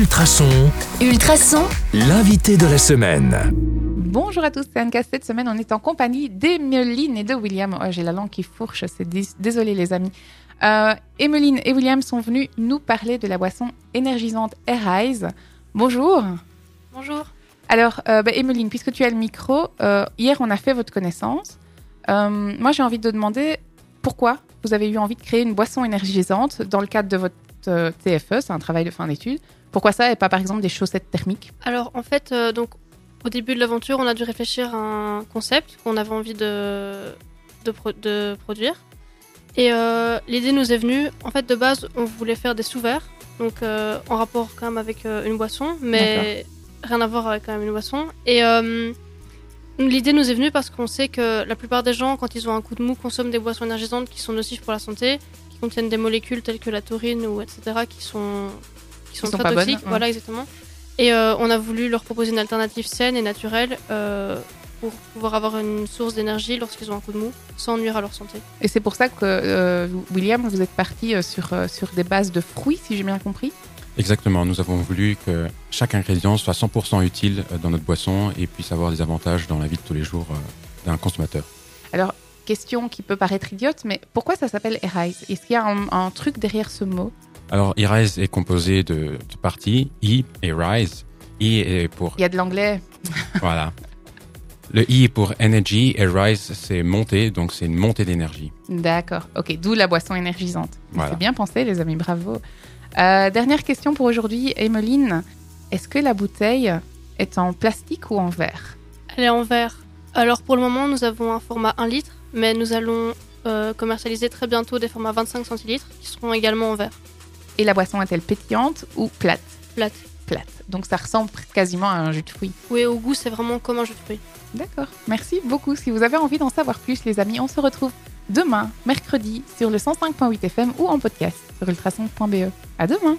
Ultrason, Ultrason, l'invité de la semaine. Bonjour à tous, c'est Anne Cette semaine, on est en compagnie d'Emeline et de William. Oh, J'ai la langue qui fourche, c'est dés- désolé les amis. Euh, Emeline et William sont venus nous parler de la boisson énergisante Arise. Bonjour. Bonjour. Alors, euh, bah, Emeline, puisque tu as le micro, euh, hier on a fait votre connaissance. Euh, moi, j'ai envie de demander pourquoi vous avez eu envie de créer une boisson énergisante dans le cadre de votre euh, TFE, c'est un travail de fin d'études. Pourquoi ça et pas par exemple des chaussettes thermiques? Alors en fait, euh, donc au début de l'aventure, on a dû réfléchir à un concept qu'on avait envie de, de, pro- de produire. Et euh, l'idée nous est venue, en fait de base, on voulait faire des sous-verts, donc euh, en rapport quand même avec euh, une boisson, mais rien à voir avec quand même une boisson. Et l'idée nous est venue parce qu'on sait que la plupart des gens, quand ils ont un coup de mou, consomment des boissons énergisantes qui sont nocives pour la santé, qui contiennent des molécules telles que la taurine ou etc. qui sont, qui sont sont très bonnes, toxiques. ouais. Voilà, exactement. Et euh, on a voulu leur proposer une alternative saine et naturelle euh, pour pouvoir avoir une source d'énergie lorsqu'ils ont un coup de mou, sans nuire à leur santé. Et c'est pour ça que, euh, William, vous êtes parti sur, sur des bases de fruits, si j'ai bien compris? Exactement, nous avons voulu que chaque ingrédient soit 100% utile dans notre boisson et puisse avoir des avantages dans la vie de tous les jours d'un consommateur. Alors, question qui peut paraître idiote, mais pourquoi ça s'appelle Arise Est-ce qu'il y a un, un truc derrière ce mot? Alors, e-rise est composé de deux parties, E et rise. E est pour, Il y a de l'anglais. voilà. Le E est pour energy et rise c'est montée, donc c'est une montée d'énergie. D'accord. Ok, d'où la boisson énergisante. Voilà. C'est bien pensé, les amis, bravo. Euh, dernière question pour aujourd'hui, Emmeline. Est-ce que la bouteille est en plastique ou en verre? Elle est en verre. Alors pour le moment, nous avons un format 1 litre, mais nous allons euh, commercialiser très bientôt des formats 25 centilitres qui seront également en verre. Et la boisson est-elle pétillante ou plate Plate. Plate. Donc ça ressemble quasiment à un jus de fruits. Oui, au goût, c'est vraiment comme un jus de fruits. D'accord. Merci beaucoup. Si vous avez envie d'en savoir plus, les amis, on se retrouve demain, mercredi, sur le 105.8 FM ou en podcast sur ultrason.be. À demain.